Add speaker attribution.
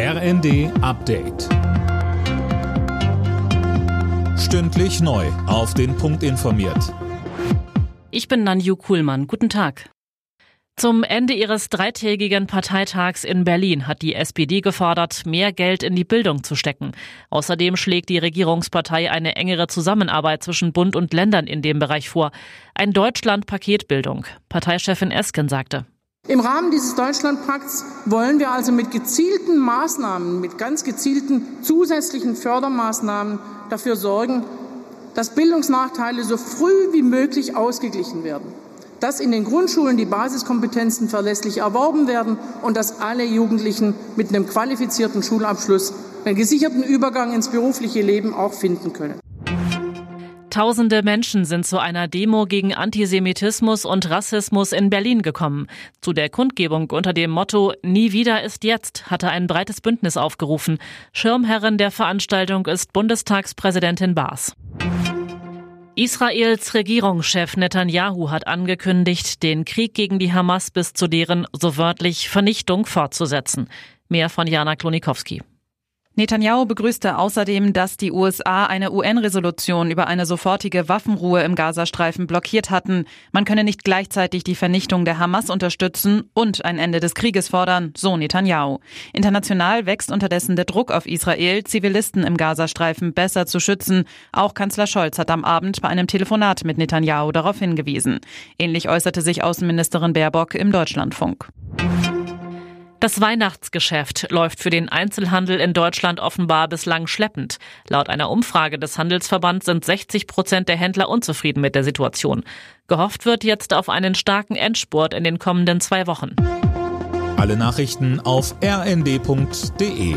Speaker 1: RND Update. Stündlich neu. Auf den Punkt informiert.
Speaker 2: Ich bin Nanju Kuhlmann. Guten Tag. Zum Ende ihres dreitägigen Parteitags in Berlin hat die SPD gefordert, mehr Geld in die Bildung zu stecken. Außerdem schlägt die Regierungspartei eine engere Zusammenarbeit zwischen Bund und Ländern in dem Bereich vor. Ein Deutschland-Paket Bildung. Parteichefin Esken sagte.
Speaker 3: Im Rahmen dieses Deutschlandpakts wollen wir also mit gezielten Maßnahmen, mit ganz gezielten zusätzlichen Fördermaßnahmen dafür sorgen, dass Bildungsnachteile so früh wie möglich ausgeglichen werden, dass in den Grundschulen die Basiskompetenzen verlässlich erworben werden und dass alle Jugendlichen mit einem qualifizierten Schulabschluss einen gesicherten Übergang ins berufliche Leben auch finden können.
Speaker 2: Tausende Menschen sind zu einer Demo gegen Antisemitismus und Rassismus in Berlin gekommen. Zu der Kundgebung unter dem Motto Nie wieder ist jetzt hatte ein breites Bündnis aufgerufen. Schirmherrin der Veranstaltung ist Bundestagspräsidentin Baas. Israels Regierungschef Netanyahu hat angekündigt, den Krieg gegen die Hamas bis zu deren, so wörtlich, Vernichtung fortzusetzen. Mehr von Jana Klonikowski.
Speaker 4: Netanyahu begrüßte außerdem, dass die USA eine UN-Resolution über eine sofortige Waffenruhe im Gazastreifen blockiert hatten. Man könne nicht gleichzeitig die Vernichtung der Hamas unterstützen und ein Ende des Krieges fordern, so Netanyahu. International wächst unterdessen der Druck auf Israel, Zivilisten im Gazastreifen besser zu schützen. Auch Kanzler Scholz hat am Abend bei einem Telefonat mit Netanyahu darauf hingewiesen. Ähnlich äußerte sich Außenministerin Baerbock im Deutschlandfunk.
Speaker 2: Das Weihnachtsgeschäft läuft für den Einzelhandel in Deutschland offenbar bislang schleppend. Laut einer Umfrage des Handelsverbands sind 60 Prozent der Händler unzufrieden mit der Situation. Gehofft wird jetzt auf einen starken Endspurt in den kommenden zwei Wochen.
Speaker 1: Alle Nachrichten auf rnd.de